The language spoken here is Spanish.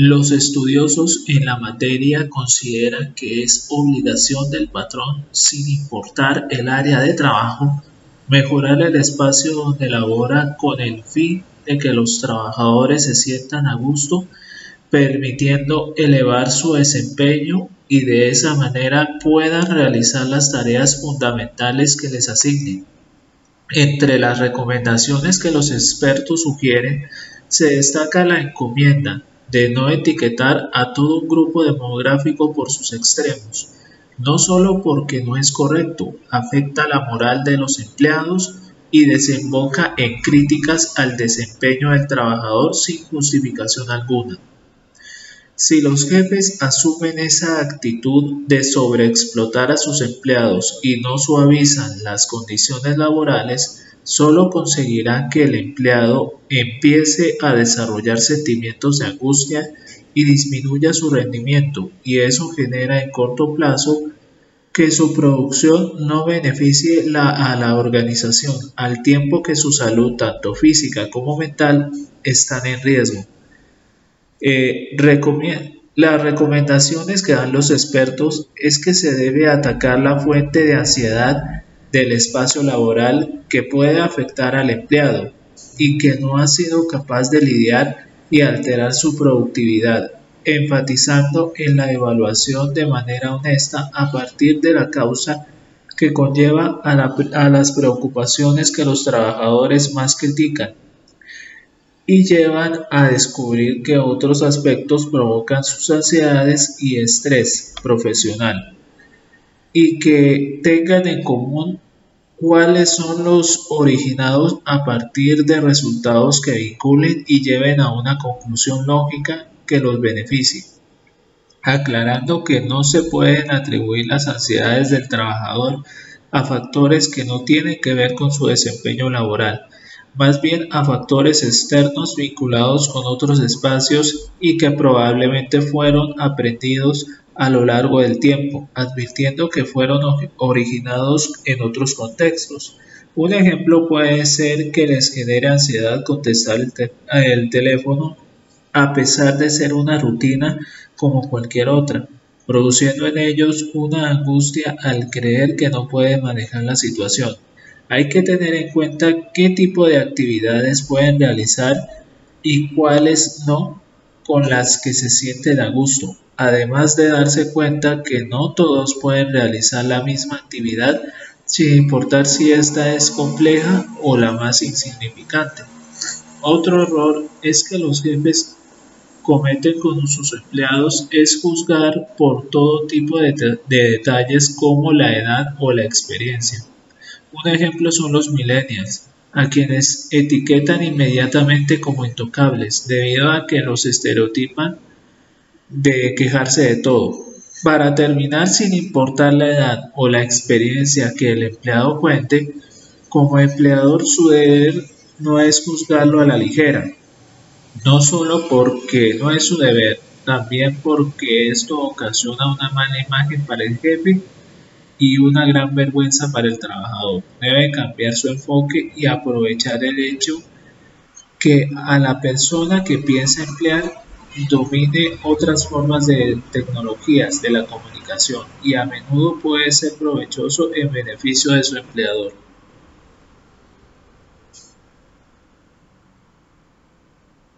Los estudiosos en la materia consideran que es obligación del patrón, sin importar el área de trabajo, mejorar el espacio donde labora con el fin de que los trabajadores se sientan a gusto, permitiendo elevar su desempeño y de esa manera puedan realizar las tareas fundamentales que les asignen. Entre las recomendaciones que los expertos sugieren se destaca la encomienda de no etiquetar a todo un grupo demográfico por sus extremos, no solo porque no es correcto, afecta la moral de los empleados y desemboca en críticas al desempeño del trabajador sin justificación alguna. Si los jefes asumen esa actitud de sobreexplotar a sus empleados y no suavizan las condiciones laborales, solo conseguirán que el empleado empiece a desarrollar sentimientos de angustia y disminuya su rendimiento y eso genera en corto plazo que su producción no beneficie a la organización al tiempo que su salud tanto física como mental están en riesgo. Eh, las recomendaciones que dan los expertos es que se debe atacar la fuente de ansiedad del espacio laboral que puede afectar al empleado y que no ha sido capaz de lidiar y alterar su productividad, enfatizando en la evaluación de manera honesta a partir de la causa que conlleva a, las preocupaciones que los trabajadores más critican y llevan a descubrir que otros aspectos provocan sus ansiedades y estrés profesional y que tengan en común cuáles son los originados a partir de resultados que vinculen y lleven a una conclusión lógica que los beneficie, aclarando que no se pueden atribuir las ansiedades del trabajador a factores que no tienen que ver con su desempeño laboral, más bien a factores externos vinculados con otros espacios y que probablemente fueron aprendidos a lo largo del tiempo, advirtiendo que fueron originados en otros contextos. Un ejemplo puede ser que les genere ansiedad contestar el, teléfono a pesar de ser una rutina como cualquier otra, produciendo en ellos una angustia al creer que no pueden manejar la situación. Hay que tener en cuenta qué tipo de actividades pueden realizar y cuáles no con las que se sienten a gusto, además de darse cuenta que no todos pueden realizar la misma actividad sin importar si esta es compleja o la más insignificante. Otro error es que los jefes cometen con sus empleados es juzgar por todo tipo de, de, detalles como la edad o la experiencia. Un ejemplo son los millennials, a quienes etiquetan inmediatamente como intocables debido a que los estereotipan de quejarse de todo. Para terminar, sin importar la edad o la experiencia que el empleado cuente, como empleador su deber no es juzgarlo a la ligera, no solo porque no es su deber, también porque esto ocasiona una mala imagen para el jefe y una gran vergüenza para el trabajador. Debe cambiar su enfoque y aprovechar el hecho que a la persona que piensa emplear domine otras formas de tecnologías de la comunicación y a menudo puede ser provechoso en beneficio de su empleador.